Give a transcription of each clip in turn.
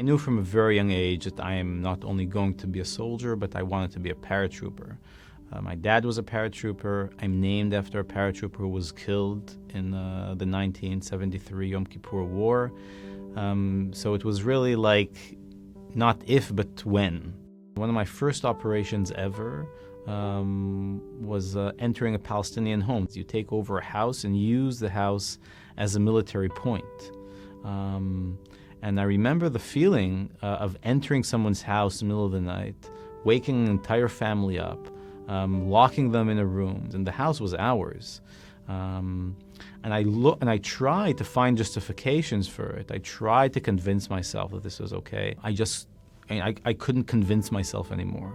I knew from a very young age that I am not only going to be a soldier, but I wanted to be a paratrooper. Uh, my dad was a paratrooper. I'm named after a paratrooper who was killed in uh, the 1973 Yom Kippur War. Um, so it was really like not if, but when. One of my first operations ever um, was uh, entering a Palestinian home. You take over a house and use the house as a military point. Um, and I remember the feeling uh, of entering someone's house in the middle of the night, waking an entire family up, um, locking them in a room, and the house was ours. Um, and I look and I tried to find justifications for it. I tried to convince myself that this was okay. I just I, I couldn't convince myself anymore.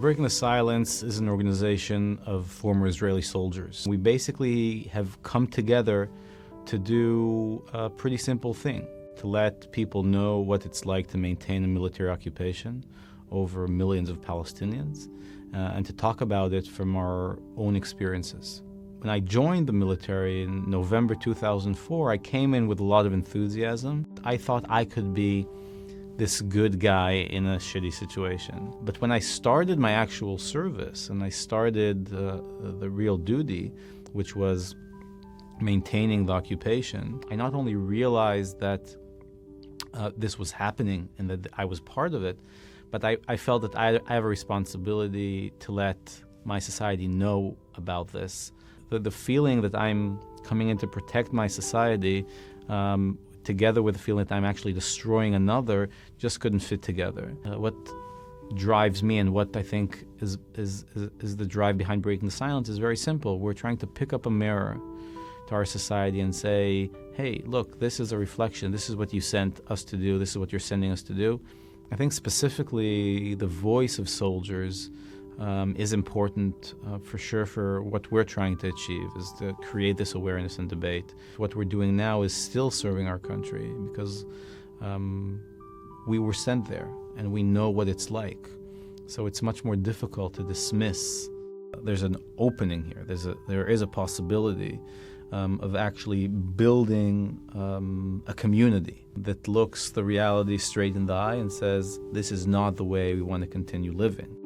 Breaking the Silence is an organization of former Israeli soldiers. We basically have come together to do a pretty simple thing to let people know what it's like to maintain a military occupation over millions of Palestinians uh, and to talk about it from our own experiences. When I joined the military in November 2004, I came in with a lot of enthusiasm. I thought I could be this good guy in a shitty situation. But when I started my actual service and I started uh, the real duty, which was maintaining the occupation, I not only realized that uh, this was happening and that I was part of it, but I, I felt that I, I have a responsibility to let my society know about this. The, the feeling that I'm coming in to protect my society um, together with the feeling that I'm actually destroying another, just couldn't fit together. Uh, what drives me and what I think is, is, is, is the drive behind breaking the silence is very simple. We're trying to pick up a mirror to our society and say, hey, look, this is a reflection. This is what you sent us to do. This is what you're sending us to do. I think specifically the voice of soldiers um, is important uh, for sure for what we're trying to achieve is to create this awareness and debate. What we're doing now is still serving our country because um, we were sent there and we know what it's like. So it's much more difficult to dismiss. There's an opening here. There's a, there is a possibility um, of actually building um, a community that looks the reality straight in the eye and says, this is not the way we want to continue living.